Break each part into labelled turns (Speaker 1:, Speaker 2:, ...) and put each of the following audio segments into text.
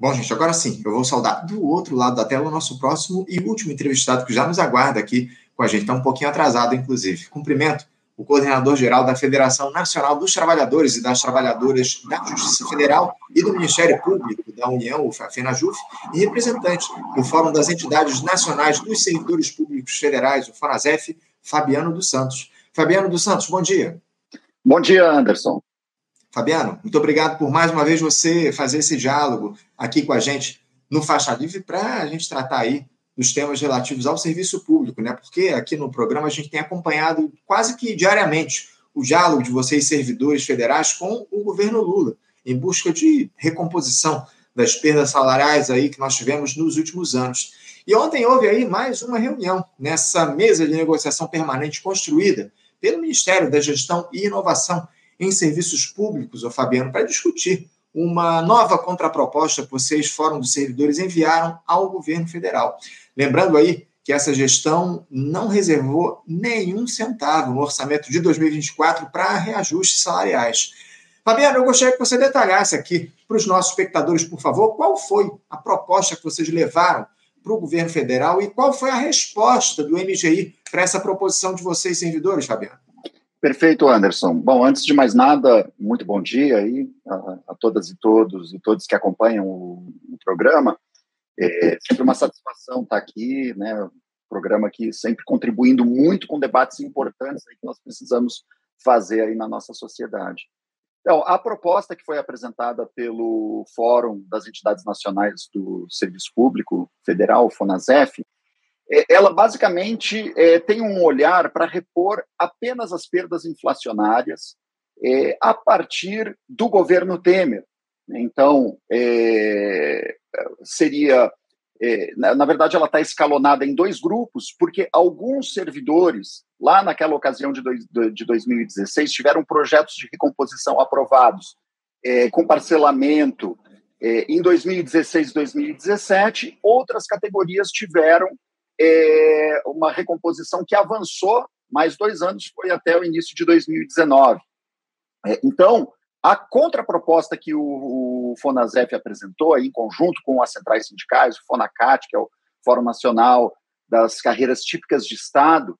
Speaker 1: Bom, gente, agora sim, eu vou saudar do outro lado da tela o nosso próximo e último entrevistado que já nos aguarda aqui com a gente. Está um pouquinho atrasado, inclusive. Cumprimento o coordenador-geral da Federação Nacional dos Trabalhadores e das Trabalhadoras da Justiça Federal e do Ministério Público da União, o FENAJUF, e representante do Fórum das Entidades Nacionais dos Servidores Públicos Federais, o FONASEF, Fabiano dos Santos. Fabiano dos Santos, bom dia.
Speaker 2: Bom dia, Anderson.
Speaker 1: Fabiano, muito obrigado por mais uma vez você fazer esse diálogo aqui com a gente no Faixa Livre para a gente tratar aí dos temas relativos ao serviço público, né? Porque aqui no programa a gente tem acompanhado quase que diariamente o diálogo de vocês, servidores federais, com o governo Lula, em busca de recomposição das perdas salariais aí que nós tivemos nos últimos anos. E ontem houve aí mais uma reunião nessa mesa de negociação permanente construída pelo Ministério da Gestão e Inovação em serviços públicos, o Fabiano, para discutir uma nova contraproposta que vocês, Fórum dos Servidores, enviaram ao governo federal. Lembrando aí que essa gestão não reservou nenhum centavo no orçamento de 2024 para reajustes salariais. Fabiano, eu gostaria que você detalhasse aqui para os nossos espectadores, por favor, qual foi a proposta que vocês levaram para o governo federal e qual foi a resposta do MGI para essa proposição de vocês, servidores, Fabiano?
Speaker 2: Perfeito, Anderson. Bom, antes de mais nada, muito bom dia aí a, a todas e todos e todos que acompanham o, o programa. É sempre uma satisfação estar aqui, né? Programa aqui sempre contribuindo muito com debates importantes que nós precisamos fazer aí na nossa sociedade. Então, a proposta que foi apresentada pelo Fórum das Entidades Nacionais do Serviço Público Federal, FONASEF, ela basicamente é, tem um olhar para repor apenas as perdas inflacionárias é, a partir do governo Temer. Então, é, seria. É, na, na, verdade, ela está escalonada em dois grupos, porque alguns servidores, lá naquela ocasião de, dois, de 2016, tiveram projetos de recomposição aprovados é, com parcelamento em 2016 e 2017, outras categorias tiveram é, uma recomposição que avançou mais dois anos, foi até o início de 2019. É, então, a contraproposta que o, o Fonasef apresentou, aí, em conjunto com as centrais sindicais, o Fonacat, que é o Fórum Nacional das Carreiras Típicas de Estado,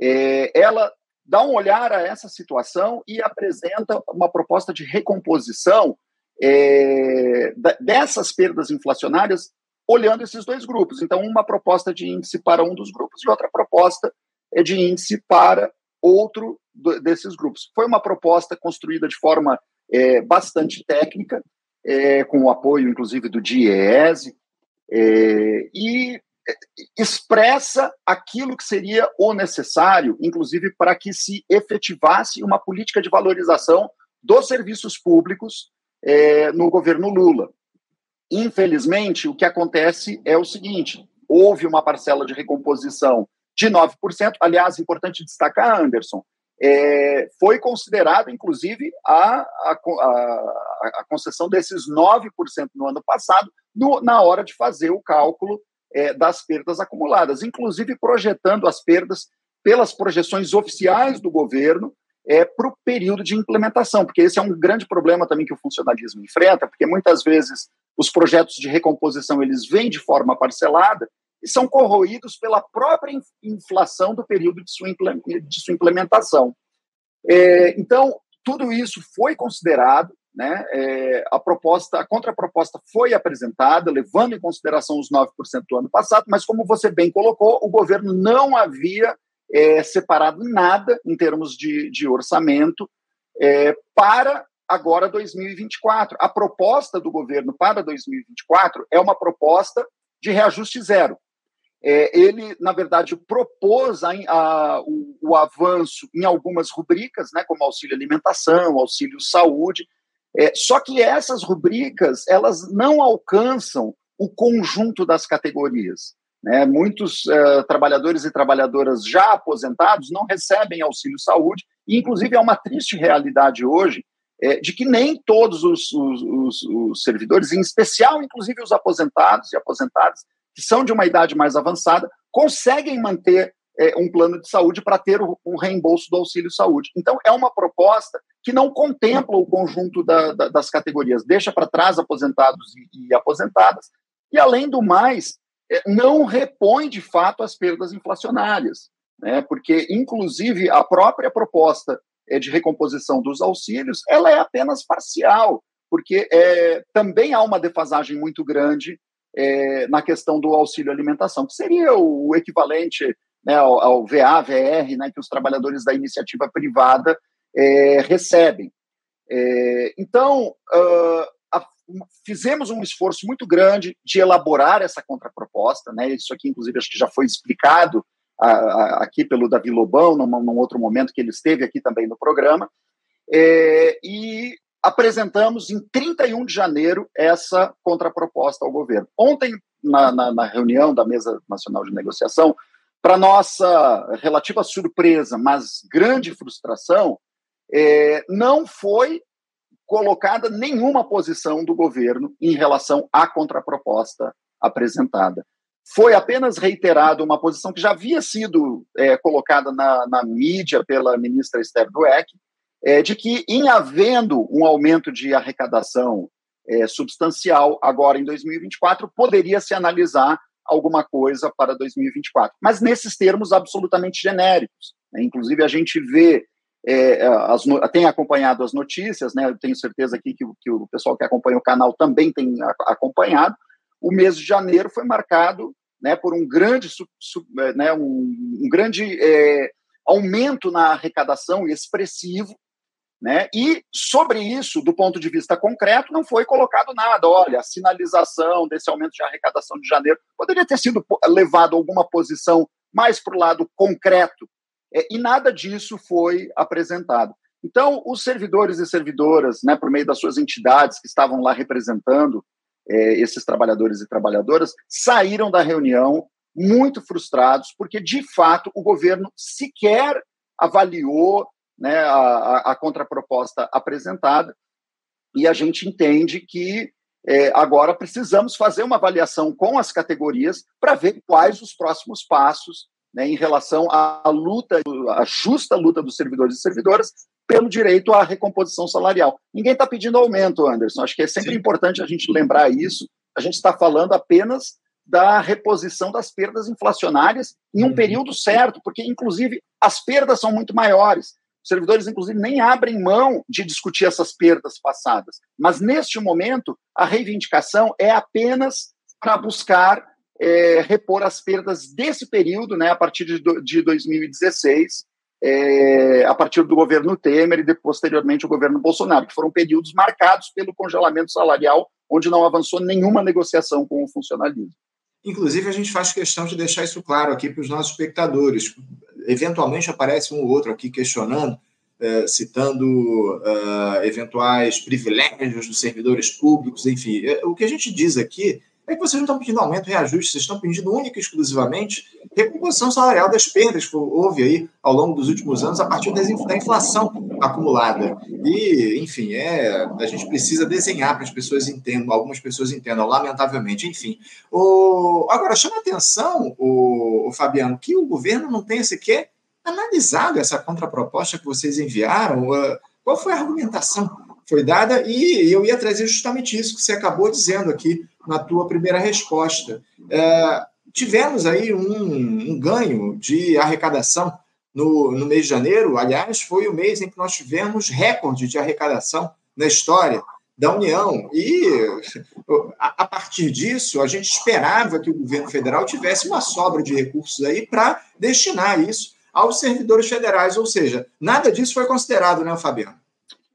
Speaker 2: é, ela dá um olhar a essa situação e apresenta uma proposta de recomposição é, dessas perdas inflacionárias olhando esses dois grupos. Então, uma proposta de índice para um dos grupos e outra proposta é de índice para outro desses grupos. Foi uma proposta construída de forma é, bastante técnica, é, com o apoio, inclusive, do DIEESE, é, e é, expressa aquilo que seria o necessário, inclusive, para que se efetivasse uma política de valorização dos serviços públicos é, no governo Lula. Infelizmente, o que acontece é o seguinte: houve uma parcela de recomposição de 9%. Aliás, importante destacar, Anderson, é, foi considerada, inclusive, a, a, a, a, concessão desses 9% no ano passado, no, na hora de fazer o cálculo é, das perdas acumuladas, inclusive projetando as perdas pelas projeções oficiais do governo é, para o período de implementação, porque esse é um grande problema também que o funcionalismo enfrenta, porque muitas vezes os projetos de recomposição eles vêm de forma parcelada e são corroídos pela própria inflação do período de sua, implementação. É, então, tudo isso foi considerado, né, é, a proposta, a contraproposta foi apresentada, levando em consideração os 9% do ano passado, mas como você bem colocou, o governo não havia é, separado nada em termos de, de orçamento é, para agora 2024. A proposta do governo para 2024 é uma proposta de reajuste zero. É, ele, na verdade, propôs a, a, o, o, avanço em algumas rubricas, né, como auxílio alimentação, auxílio saúde, é, só que essas rubricas elas não alcançam o conjunto das categorias. Né? Muitos uh, trabalhadores e trabalhadoras já aposentados não recebem auxílio saúde, e inclusive é uma triste realidade hoje é, de que nem todos os, os, os, os, servidores, em especial, inclusive os aposentados e aposentadas, que são de uma idade mais avançada, conseguem manter é, um plano de saúde para ter o, o, reembolso do auxílio saúde. Então, é uma proposta que não contempla o conjunto da, da, das categorias, deixa para trás aposentados e, e, aposentadas, e, além do mais, não repõe de fato as perdas inflacionárias, né? porque, inclusive, a própria proposta é, de recomposição dos auxílios ela é apenas parcial, porque é, também há uma defasagem muito grande é, na questão do auxílio alimentação, que seria o, equivalente né, ao, ao VA, VR, né, que os trabalhadores da iniciativa privada é, recebem. É, então, uh, fizemos um esforço muito grande de elaborar essa contraproposta, né, isso aqui, inclusive, acho que já foi explicado a, a, aqui pelo Davi Lobão, num, num, outro momento que ele esteve aqui também no programa, é, e apresentamos em 31 de janeiro essa contraproposta ao governo. Ontem, na, na, na reunião da Mesa Nacional de Negociação, para nossa relativa surpresa, mas grande frustração, é, não foi colocada nenhuma posição do governo em relação à contraproposta apresentada. Foi apenas reiterada uma posição que já havia sido é, colocada na, na, mídia pela ministra Esther Dweck, é, de que, em havendo um aumento de arrecadação é, substancial agora em 2024, poderia se analisar alguma coisa para 2024, mas nesses termos absolutamente genéricos. Né? Inclusive, a gente vê, é, as, tem acompanhado as notícias, né? eu tenho certeza aqui que, que o pessoal que acompanha o canal também tem acompanhado. O mês de janeiro foi marcado né, por um grande, né, um, um grande é, aumento na arrecadação expressivo né? E sobre isso, do ponto de vista concreto, não foi colocado nada. Olha, a sinalização desse aumento de arrecadação de janeiro poderia ter sido levado a alguma posição mais para o lado concreto, é, e nada disso foi apresentado. Então, os servidores e servidoras, né, por meio das suas entidades que estavam lá representando é, esses trabalhadores e trabalhadoras, saíram da reunião muito frustrados, porque, de fato, o governo sequer avaliou né, a, a contraproposta apresentada, e a gente entende que é, agora precisamos fazer uma avaliação com as categorias para ver quais os próximos passos né, em relação à luta, à justa luta dos servidores e servidoras pelo direito à recomposição salarial. Ninguém está pedindo aumento, Anderson. Acho que é sempre Sim. importante a gente lembrar isso. A gente está falando apenas da reposição das perdas inflacionárias em um uhum. período certo, porque, inclusive, as perdas são muito maiores. Os servidores, inclusive, nem abrem mão de discutir essas perdas passadas. Mas, neste momento, a reivindicação é apenas para buscar é, repor as perdas desse período, né, a partir de, de 2016, é, a partir do governo Temer e de, posteriormente o governo Bolsonaro, que foram períodos marcados pelo congelamento salarial, onde não avançou nenhuma negociação com o funcionalismo.
Speaker 1: Inclusive, a gente faz questão de deixar isso claro aqui para os nossos espectadores. Eventualmente aparece um ou outro aqui questionando, eh, citando uh, eventuais privilégios dos servidores públicos, enfim. Eh, o que a gente diz aqui é que vocês não estão pedindo aumento, reajuste, vocês estão pedindo única e exclusivamente recomposição salarial das perdas que houve aí ao longo dos últimos anos a partir da inflação acumulada. E, enfim, é, a gente precisa desenhar para as pessoas entendam, algumas pessoas entendam, lamentavelmente, enfim. O, agora, chama atenção, o, o Fabiano, que o governo não tenha sequer analisado essa contraproposta que vocês enviaram. Qual foi a argumentação que foi dada? E eu ia trazer justamente isso que você acabou dizendo aqui na tua primeira resposta. É, tivemos aí um, um, ganho de arrecadação no, no mês de janeiro, aliás, foi o mês em que nós tivemos recorde de arrecadação na história da União. E, a, a, partir disso, a gente esperava que o governo federal tivesse uma sobra de recursos aí para destinar isso aos servidores federais, ou seja, nada disso foi considerado, né, Fabiano?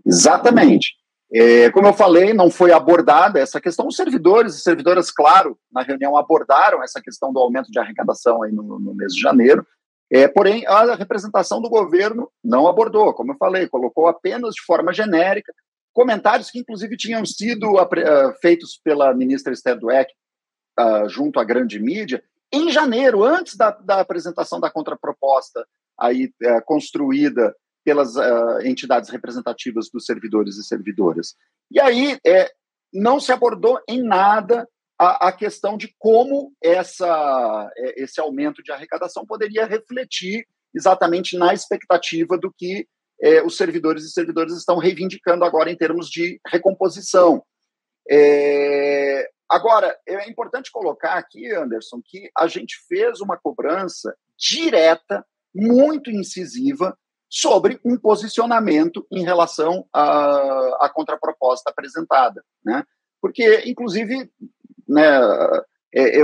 Speaker 2: Exatamente. É, como eu falei, não foi abordada essa questão. Os servidores e servidoras, claro, na reunião abordaram essa questão do aumento de arrecadação aí no, no mês de janeiro. É, porém, a representação do governo não abordou, como eu falei, colocou apenas de forma genérica comentários que, inclusive, tinham sido uh, feitos pela ministra Esther Dweck uh, junto à grande mídia em janeiro, antes da, da apresentação da contraproposta aí uh, construída pelas uh, entidades representativas dos servidores e servidoras. E aí é, não se abordou em nada a, a questão de como essa, é, esse aumento de arrecadação poderia refletir exatamente na expectativa do que é, os servidores e servidores estão reivindicando agora em termos de recomposição. É, agora, é importante colocar aqui, Anderson, que a gente fez uma cobrança direta, muito incisiva, sobre um posicionamento em relação à, à contraproposta apresentada. Né? Porque, inclusive, né, é,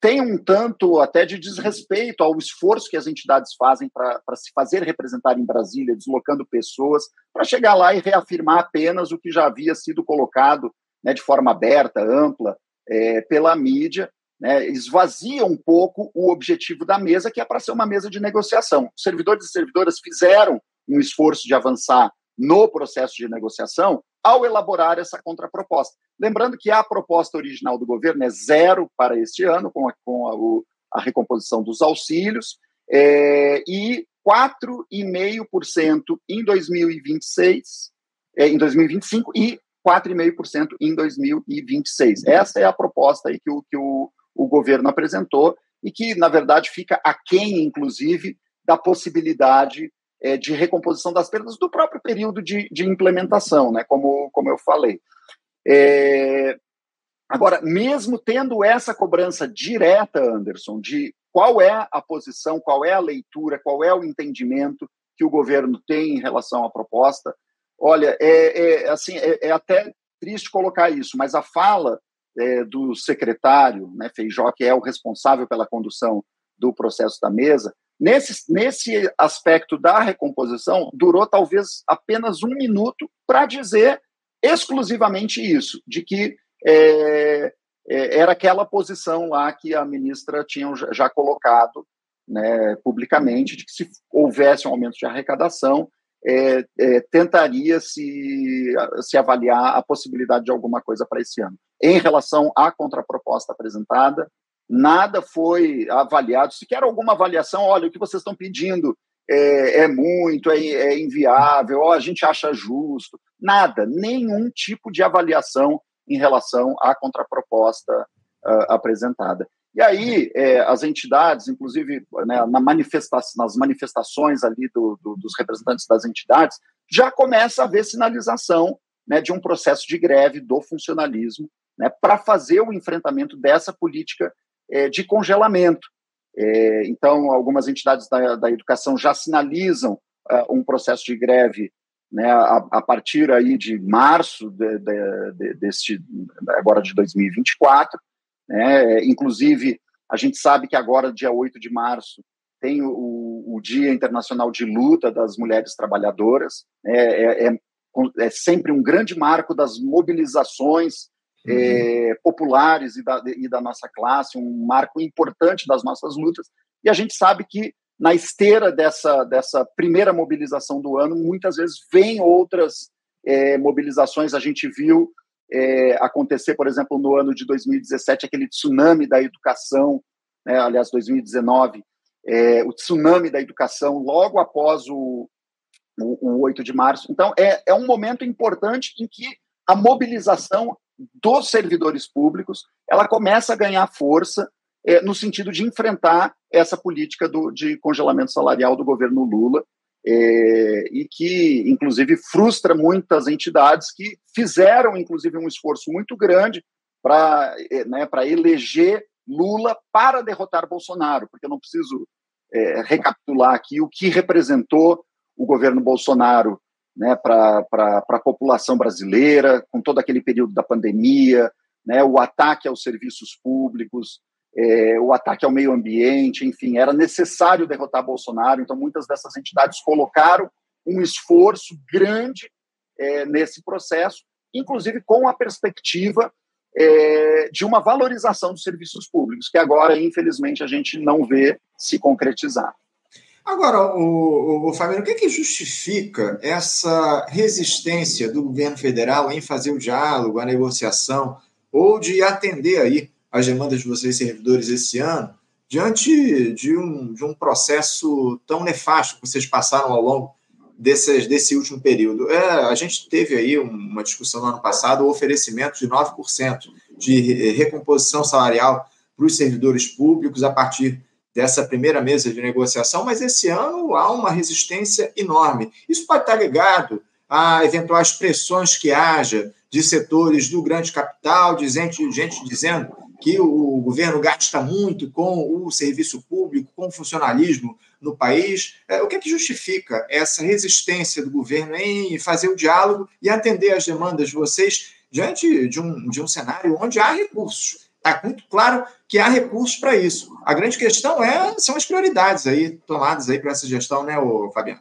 Speaker 2: tem um tanto até de desrespeito ao esforço que as entidades fazem para se fazer representar em Brasília, deslocando pessoas, para chegar lá e reafirmar apenas o que já havia sido colocado né, de forma aberta, ampla, é, pela mídia, né, esvazia um pouco o objetivo da mesa, que é para ser uma mesa de negociação. Os servidores e servidoras fizeram um esforço de avançar no processo de negociação ao elaborar essa contraproposta. Lembrando que a proposta original do governo é zero para este ano, com a, com a, o, a recomposição dos auxílios, é, e 4,5% em 2026, é, em 2025 e 4,5% em 2026. Essa é a proposta aí que o, que o, o governo apresentou e que, na verdade, fica aquém, inclusive, da possibilidade é, de recomposição das perdas do próprio período de, de implementação, né, como, como eu falei. É, agora, mesmo tendo essa cobrança direta, Anderson, de qual é a posição, qual é a leitura, qual é o entendimento que o governo tem em relação à proposta, olha, é, é assim, é, é até triste colocar isso, mas a fala é, do secretário, né, Feijó, que é o responsável pela condução do processo da mesa, nesse, nesse aspecto da recomposição, durou talvez apenas um minuto para dizer exclusivamente isso, de que é, é, era aquela posição lá que a ministra tinha já colocado né, publicamente, de que se houvesse um aumento de arrecadação, é, é, tentaria se, se avaliar a possibilidade de alguma coisa para esse ano. Em relação à contraproposta apresentada, nada foi avaliado, sequer alguma avaliação, olha, o que vocês estão pedindo é, é muito, é, é inviável, a gente acha justo, nada, nenhum tipo de avaliação em relação à contraproposta uh, apresentada. E aí, é, as entidades, inclusive né, na manifesta nas manifestações ali do, do, dos representantes das entidades, já começa a haver sinalização né, de um processo de greve do funcionalismo né, para fazer o enfrentamento dessa política é, de congelamento. É, então, algumas entidades da, da educação já sinalizam uh, um processo de greve né, a, a, partir aí de março de, de, de, deste, agora de 2024, né? Inclusive, a gente sabe que agora, dia 8 de março, tem o, o Dia Internacional de Luta das Mulheres Trabalhadoras. Né? É, é, é sempre um grande marco das mobilizações. É, populares e da, e da nossa classe, um marco importante das nossas lutas. E a gente sabe que na esteira dessa, dessa primeira mobilização do ano, muitas vezes vem outras é, mobilizações. A gente viu é, acontecer, por exemplo, no ano de 2017, aquele tsunami da educação, né, aliás, 2019, é, o tsunami da educação, logo após o, o, o 8 de março. Então, é, é um momento importante em que a mobilização dos servidores públicos ela começa a ganhar força é, no sentido de enfrentar essa política do, de congelamento salarial do governo Lula, é, e que, inclusive, frustra muitas entidades que fizeram, inclusive, um esforço muito grande para é, né, eleger Lula para derrotar Bolsonaro, porque eu não preciso é, recapitular aqui o que representou o governo Bolsonaro né, para a população brasileira, com todo aquele período da pandemia, né, o ataque aos serviços públicos, é, o ataque ao meio ambiente, enfim, era necessário derrotar Bolsonaro, então muitas dessas entidades colocaram um esforço grande é, nesse processo, inclusive com a perspectiva é, de uma valorização dos serviços públicos, que agora, infelizmente, a gente não vê se concretizar.
Speaker 1: Agora, o, o, o Fabiano, o que, é que justifica essa resistência do governo federal em fazer o diálogo, a negociação, ou de atender aí as demandas de vocês, servidores, esse ano, diante de um, de um processo tão nefasto que vocês passaram ao longo desse, desse último período. É, a gente teve aí uma discussão no ano passado, o oferecimento de 9% de recomposição salarial para os servidores públicos a partir dessa primeira mesa de negociação, mas esse ano há uma resistência enorme. Isso pode estar ligado a eventuais pressões que haja de setores do grande capital, de gente, gente dizendo que o governo gasta muito com o serviço público, com o funcionalismo no país. É, o que é que justifica essa resistência do governo em fazer o diálogo e atender às demandas de vocês diante de um, de um cenário onde há recursos? Está muito claro que há recursos para isso. A grande questão é são as prioridades aí tomadas aí para essa gestão, né, Fabiano?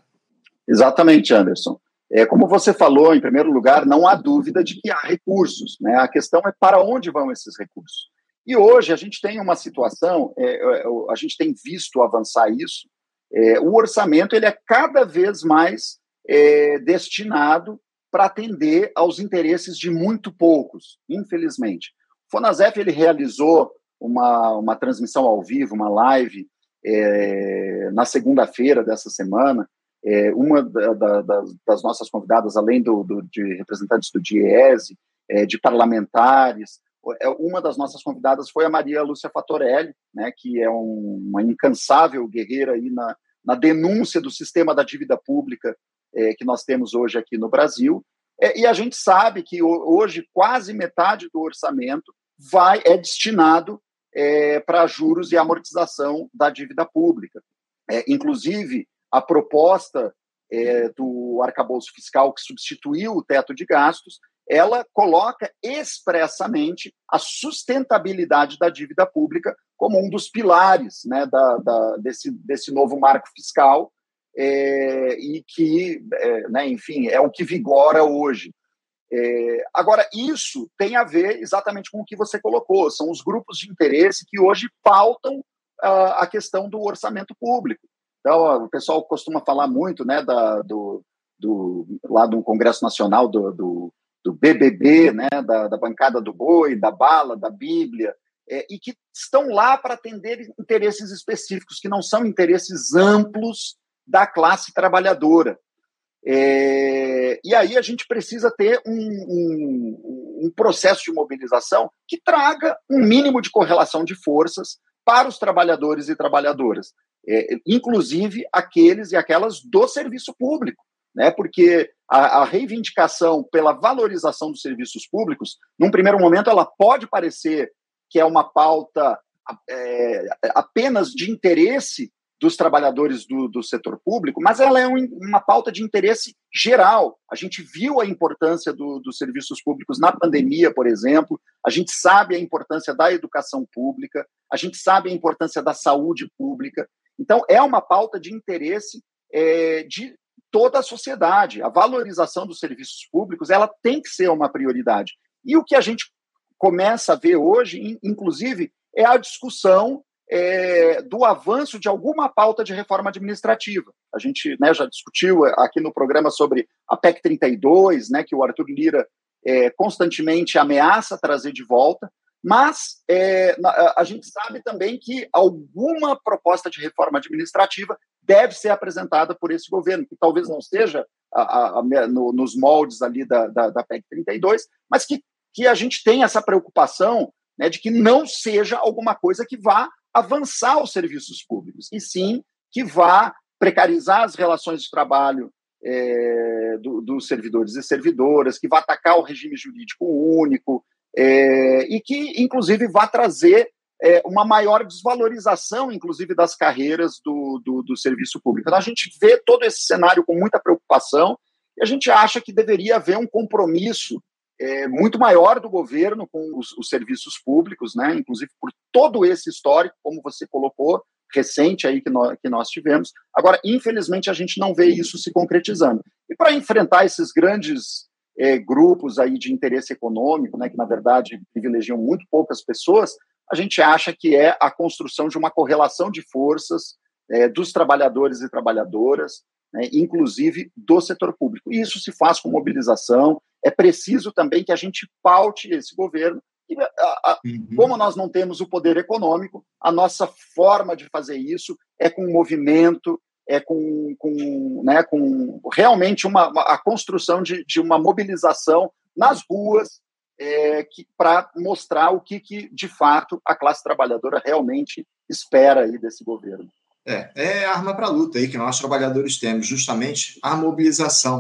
Speaker 2: Exatamente, Anderson. É, como você falou, em primeiro lugar, não há dúvida de que há recursos. Né? A questão é para onde vão esses recursos. E hoje a gente tem uma situação, é, é a gente tem visto avançar isso, é, o orçamento ele é cada vez mais é, destinado para atender aos interesses de muito poucos, infelizmente. O Fonasef ele realizou uma, uma transmissão ao vivo, uma live, é, na segunda-feira dessa semana, é, uma da, da, das nossas convidadas, além do, do de representantes do DIESE, é, de parlamentares, é, uma das nossas convidadas foi a Maria Lúcia Fatorelli, né, que é um, uma incansável guerreira aí na, na denúncia do sistema da dívida pública é, que nós temos hoje aqui no Brasil. É, e a gente sabe que hoje quase metade do orçamento vai é destinado é, para juros e amortização da dívida pública. É, inclusive, a proposta é, do arcabouço fiscal que substituiu o teto de gastos, ela coloca expressamente a sustentabilidade da dívida pública como um dos pilares né, da, da, desse, desse novo marco fiscal é, e que, é, né, enfim, é o que vigora hoje. É, agora, isso tem a ver exatamente com o que você colocou, são os grupos de interesse que hoje pautam uh, a questão do orçamento público. Então, o pessoal costuma falar muito né, da, do, do, lá do Congresso Nacional do, do, do BBB, né, da, da, bancada do boi, da bala, da Bíblia, é, e que estão lá para atender interesses específicos, que não são interesses amplos da classe trabalhadora. É, e aí a gente precisa ter um, um, um processo de mobilização que traga um mínimo de correlação de forças para os trabalhadores e trabalhadoras é, inclusive aqueles e aquelas do serviço público, né? Porque a, a, reivindicação pela valorização dos serviços públicos, num primeiro momento, ela pode parecer que é uma pauta é, apenas de interesse dos trabalhadores do, do setor público, mas ela é um, uma pauta de interesse geral. A gente viu a importância do, dos serviços públicos na pandemia, por exemplo, a gente sabe a importância da educação pública, a gente sabe a importância da saúde pública. Então, é uma pauta de interesse é, de toda a sociedade. A valorização dos serviços públicos ela tem que ser uma prioridade. E o que a gente começa a ver hoje, inclusive, é a discussão é, do avanço de alguma pauta de reforma administrativa. A gente né, já discutiu aqui no programa sobre a PEC 32, né, que o Arthur Lira é, constantemente ameaça trazer de volta. Mas é, a gente sabe também que alguma proposta de reforma administrativa deve ser apresentada por esse governo, que talvez não esteja a, a, a, no, nos moldes ali da, da, da, PEC 32, mas que, que a gente tem essa preocupação né, de que não seja alguma coisa que vá avançar os serviços públicos, e sim que vá precarizar as relações de trabalho é, do, dos servidores e servidoras, que vá atacar o regime jurídico único, é, e que, inclusive, vai trazer é, uma maior desvalorização, inclusive, das carreiras do, do, do, serviço público. Então, a gente vê todo esse cenário com muita preocupação e a gente acha que deveria haver um compromisso é, muito maior do governo com os, os, serviços públicos, né, inclusive por todo esse histórico, como você colocou, recente aí que nós, que nós tivemos. Agora, infelizmente, a gente não vê isso se concretizando. E para enfrentar esses grandes é, grupos aí de interesse econômico, né, que na verdade privilegiam muito poucas pessoas, a gente acha que é a construção de uma correlação de forças é, dos trabalhadores e trabalhadoras, né, inclusive do setor público. E isso se faz com mobilização. É preciso também que a gente paute esse governo. E, a, a, uhum. Como nós não temos o poder econômico, a nossa forma de fazer isso é com movimento, é, com, com, né, com realmente uma, uma, a construção de, de uma mobilização nas ruas, é, para mostrar o que, que, de fato, a classe trabalhadora realmente espera aí desse governo.
Speaker 1: É, é arma para luta aí que nós trabalhadores temos, justamente a mobilização,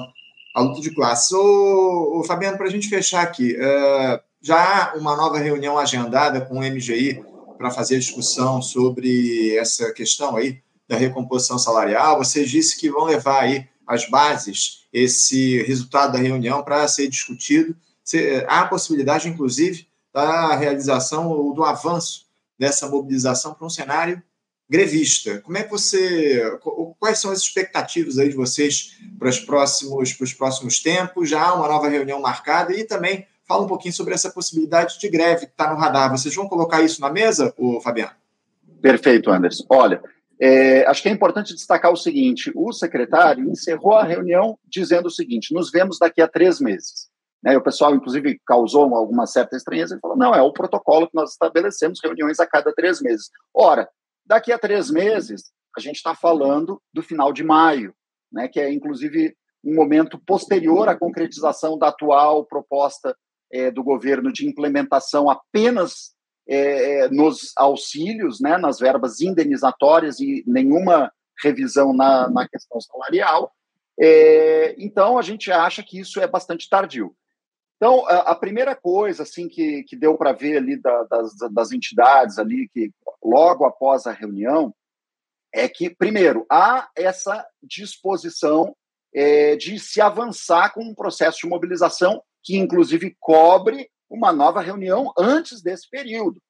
Speaker 1: a luta de classes. Ô, ô Fabiano, para a gente fechar aqui, uh, já há uma nova reunião agendada com o MGI para fazer discussão sobre essa questão aí da recomposição salarial. Você disse que vão levar aí as bases, esse resultado da reunião para ser discutido. Há a possibilidade, inclusive, da realização ou do avanço dessa mobilização para um cenário grevista. Como é que você. Quais são as expectativas aí de vocês para os próximos, para os próximos tempos? Já há uma nova reunião marcada e também fala um pouquinho sobre essa possibilidade de greve que está no radar. Vocês vão colocar isso na mesa, o Fabiano?
Speaker 2: Perfeito, Anderson. Olha, é, acho que é importante destacar o seguinte: o secretário encerrou a reunião dizendo o seguinte: nos vemos daqui a três meses. Né, o pessoal, inclusive, causou alguma certa estranheza e falou: não, é o protocolo que nós estabelecemos, reuniões a cada três meses. Ora, daqui a três meses, a gente está falando do final de maio, né, que é, inclusive, um momento posterior à concretização da atual proposta é, do governo de implementação apenas é, nos auxílios, né, nas verbas indenizatórias e nenhuma revisão na, na questão salarial. É, então, a gente acha que isso é bastante tardio. Então, a, primeira coisa assim que, que deu para ver ali da, das, das entidades ali, que logo após a reunião, é que, primeiro, há essa disposição é, de se avançar com um processo de mobilização que, inclusive, cobre uma nova reunião antes desse período.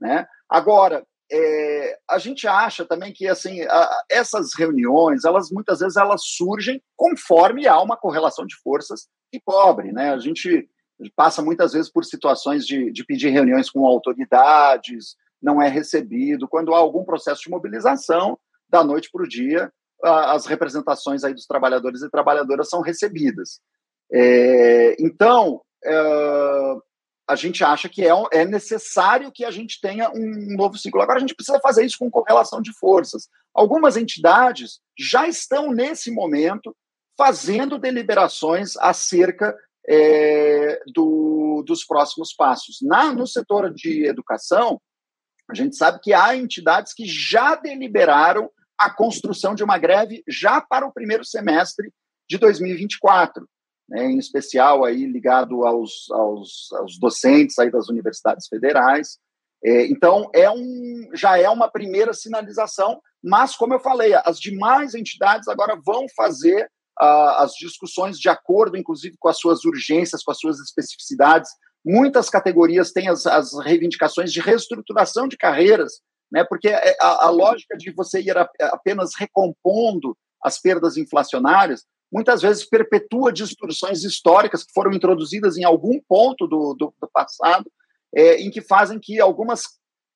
Speaker 2: Né? Agora, é, a gente acha também que assim a, essas reuniões, elas muitas vezes elas surgem conforme há uma correlação de forças que cobre. Né? A gente passa muitas vezes por situações de, de pedir reuniões com autoridades, não é recebido. Quando há algum processo de mobilização, da noite para o dia, as representações aí dos trabalhadores e trabalhadoras são recebidas. É, então, é, a gente acha que é, é necessário que a gente tenha um novo ciclo. Agora, a gente precisa fazer isso com correlação de forças. Algumas entidades já estão, nesse momento, fazendo deliberações acerca é, do, dos próximos passos. Na, no setor de educação, a gente sabe que há entidades que já deliberaram a construção de uma greve já para o primeiro semestre de 2024 né, em especial aí ligado aos, aos, aos docentes aí das universidades federais. É, então, é um, já é uma primeira sinalização, mas, como eu falei, as demais entidades agora vão fazer as discussões de acordo, inclusive, com as suas urgências, com as suas especificidades. Muitas categorias têm as, as reivindicações de reestruturação de carreiras, né, porque é, a, a lógica de você ir a, apenas recompondo as perdas inflacionárias muitas vezes perpetua distorções históricas que foram introduzidas em algum ponto do, do, do passado, é, em que fazem que algumas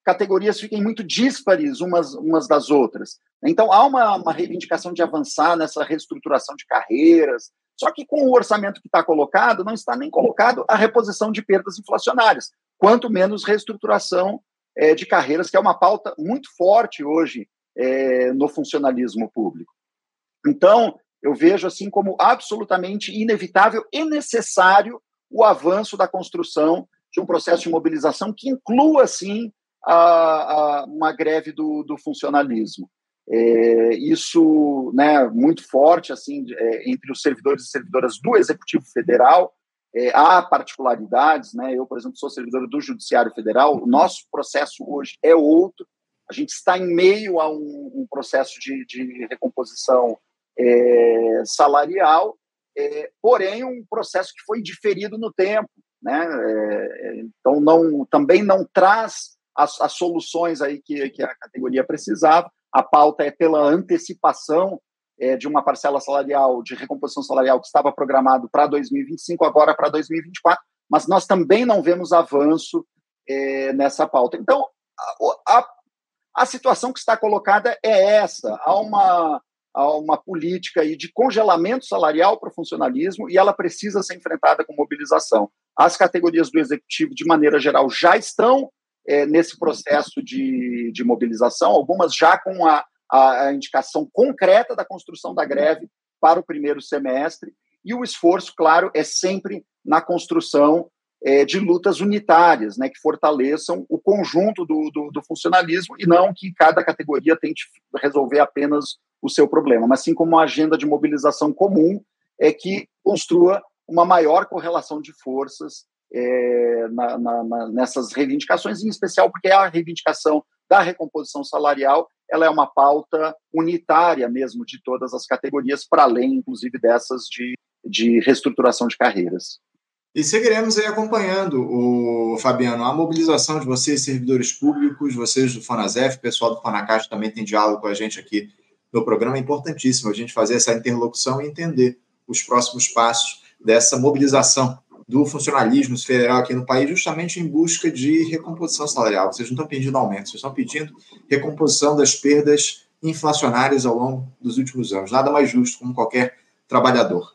Speaker 2: categorias fiquem muito díspares umas, umas das outras. Então, há uma, uma reivindicação de avançar nessa reestruturação de carreiras, só que com o orçamento que está colocado, não está nem colocado a reposição de perdas inflacionárias, quanto menos reestruturação é, de carreiras, que é uma pauta muito forte hoje é, no funcionalismo público. Então, eu vejo assim como absolutamente inevitável e necessário o avanço da construção de um processo de mobilização que inclua, sim, a, a uma greve do, do funcionalismo. É, isso né, muito forte assim é, entre os servidores e servidoras do Executivo Federal. É, há particularidades, né? eu, por exemplo, sou servidor do Judiciário Federal, o nosso processo hoje é outro, a gente está em meio a um, um processo de, de recomposição é, salarial, é, porém um processo que foi diferido no tempo, né? É, então não, também não traz as, as soluções aí que, que, a categoria precisava. A pauta é pela antecipação é, de uma parcela salarial, de recomposição salarial que estava programado para 2025, agora para 2024, mas nós também não vemos avanço é, nessa pauta. Então, a, a, a situação que está colocada é essa: há uma a uma política aí de congelamento salarial para o funcionalismo e ela precisa ser enfrentada com mobilização. As categorias do executivo, de maneira geral, já estão é, nesse processo de, de mobilização, algumas já com a, a indicação concreta da construção da greve para o primeiro semestre, e o esforço, claro, é sempre na construção é, de lutas unitárias, né, que fortaleçam o conjunto do, do, do, funcionalismo e não que cada categoria tente resolver apenas o seu problema, mas sim como uma agenda de mobilização comum é que construa uma maior correlação de forças é, na, na, nessas reivindicações, em especial porque a reivindicação da recomposição salarial ela é uma pauta unitária mesmo de todas as categorias, para além, inclusive, dessas de, de reestruturação de carreiras.
Speaker 1: E seguiremos aí acompanhando, o Fabiano, a mobilização de vocês, servidores públicos, vocês do Fonasef, pessoal do Fonacaixa também tem diálogo com a gente aqui no programa. É importantíssimo a gente fazer essa interlocução e entender os próximos passos dessa mobilização do funcionalismo federal aqui no país, justamente em busca de recomposição salarial. Vocês não estão pedindo aumento, vocês estão pedindo recomposição das perdas inflacionárias ao longo dos últimos anos. Nada mais justo como qualquer trabalhador.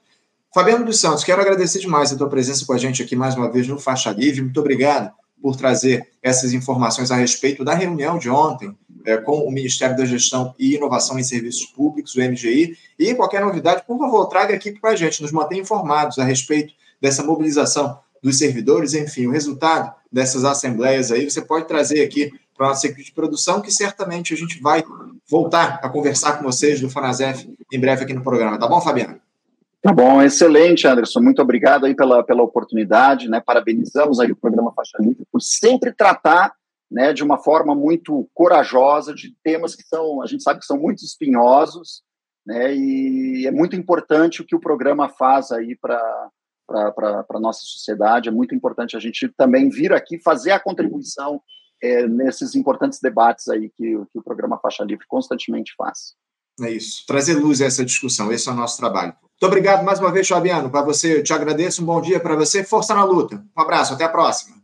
Speaker 1: Fabiano dos Santos, quero agradecer demais a tua presença com a gente aqui mais uma vez no Faixa Livre. Muito obrigado por trazer essas informações a respeito da reunião de ontem é, com o Ministério da Gestão e Inovação em Serviços Públicos, o MGI. E qualquer novidade, por favor, traga aqui para a gente, nos mantenha informados a respeito dessa mobilização dos servidores, enfim, o resultado dessas assembleias aí, você pode trazer aqui para a nossa equipe de produção, que certamente a gente vai voltar a conversar com vocês do Fanazef em breve aqui no programa. Tá bom, Fabiano?
Speaker 2: Tá bom, excelente, Anderson. Muito obrigado aí pela, pela oportunidade, né? Parabenizamos aí o programa Faixa Livre por sempre tratar, né, de uma forma muito corajosa de temas que são, a gente sabe que são muito espinhosos, né? E é muito importante o que o programa faz aí para para a nossa sociedade. É muito importante a gente também vir aqui fazer a contribuição é, nesses importantes debates aí que, que o programa Faixa Livre constantemente faz.
Speaker 1: É isso, trazer luz a essa discussão, esse é o nosso trabalho. Muito obrigado mais uma vez, Fabiano. Para você, eu te agradeço. Um bom dia para você. Força na luta. Um abraço. Até a próxima.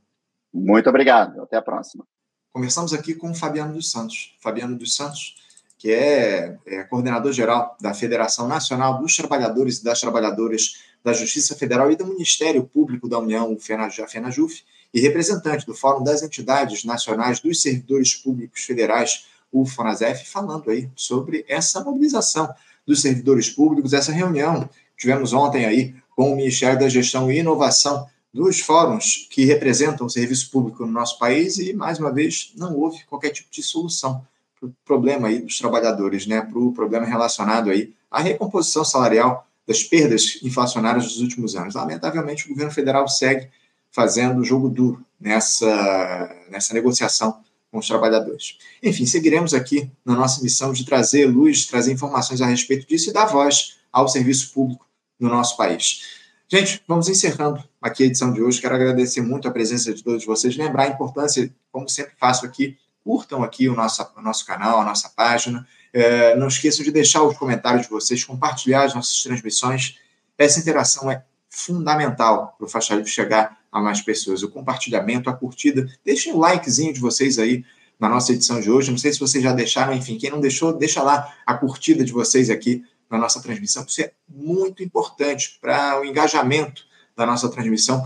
Speaker 2: Muito obrigado. Até a próxima.
Speaker 1: Conversamos aqui com o Fabiano dos Santos. Fabiano dos Santos, que é, é coordenador geral da Federação Nacional dos Trabalhadores e das Trabalhadoras da Justiça Federal e do Ministério Público da União, o FENAJUF, e representante do Fórum das Entidades Nacionais dos Servidores Públicos Federais, o FONASEF, falando aí sobre essa mobilização dos servidores públicos, essa reunião tivemos ontem aí com o Ministério da Gestão e Inovação dos fóruns que representam o serviço público no nosso país e, mais uma vez, não houve qualquer tipo de solução para o problema aí dos trabalhadores, né, para o problema relacionado aí à recomposição salarial das perdas inflacionárias dos últimos anos. Lamentavelmente, o governo federal segue fazendo jogo duro nessa, nessa negociação com os trabalhadores. Enfim, seguiremos aqui na nossa missão de trazer luz, trazer informações a respeito disso e dar voz ao serviço público no nosso país. Gente, vamos encerrando aqui a edição de hoje. Quero agradecer muito a presença de todos vocês, lembrar a importância, como sempre faço aqui, curtam aqui o nosso, o nosso canal, a nossa página. É, não esqueçam de deixar os comentários de vocês, compartilhar as nossas transmissões. Essa interação é fundamental para o Faixa Livre chegar a mais pessoas. O compartilhamento, a curtida. Deixem um likezinho de vocês aí na nossa edição de hoje. Não sei se vocês já deixaram, enfim, quem não deixou, deixa lá a curtida de vocês aqui na nossa transmissão. Isso é muito importante para o engajamento da nossa transmissão,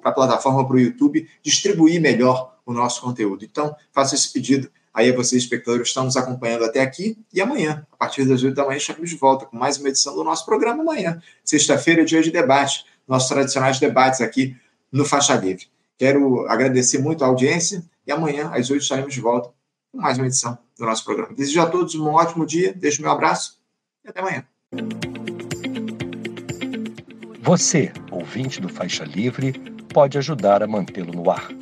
Speaker 1: para a plataforma, para o YouTube, distribuir melhor o nosso conteúdo. Então, faço esse pedido aí espectadores, que estão nos acompanhando até aqui. E amanhã, a partir das 8 da manhã, estamos de volta com mais uma edição do nosso programa amanhã. Sexta-feira, dia de debate, nossos tradicionais debates aqui no Faixa Livre. Quero agradecer muito a audiência e amanhã, às 8, estaremos de volta com mais uma edição do nosso programa. Desejo a todos um ótimo dia, deixo meu abraço e até amanhã.
Speaker 3: Você, ouvinte do Faixa Livre, pode ajudar a mantê-lo no ar.